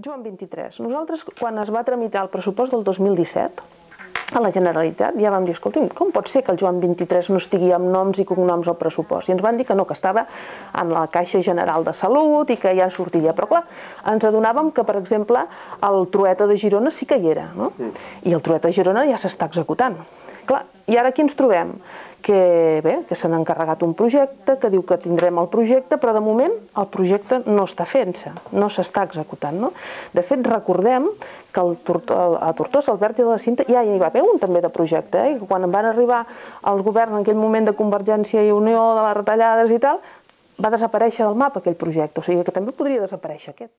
Joan 23. Nosaltres, quan es va tramitar el pressupost del 2017, a la Generalitat ja vam dir, escolti'm, com pot ser que el Joan 23 no estigui amb noms i cognoms al pressupost? I ens van dir que no, que estava en la Caixa General de Salut i que ja en sortia. Però clar, ens adonàvem que, per exemple, el Trueta de Girona sí que hi era, no? I el Trueta de Girona ja s'està executant. Clar, i ara aquí ens trobem? Que bé, que s'han encarregat un projecte, que diu que tindrem el projecte, però de moment el projecte no està fent-se, no s'està executant. No? De fet, recordem que el, a Tortosa, al Verge de la Cinta, ja hi va haver un també de projecte, eh? I quan van arribar al govern en aquell moment de Convergència i Unió, de les retallades i tal, va desaparèixer del mapa aquell projecte, o sigui que també podria desaparèixer aquest.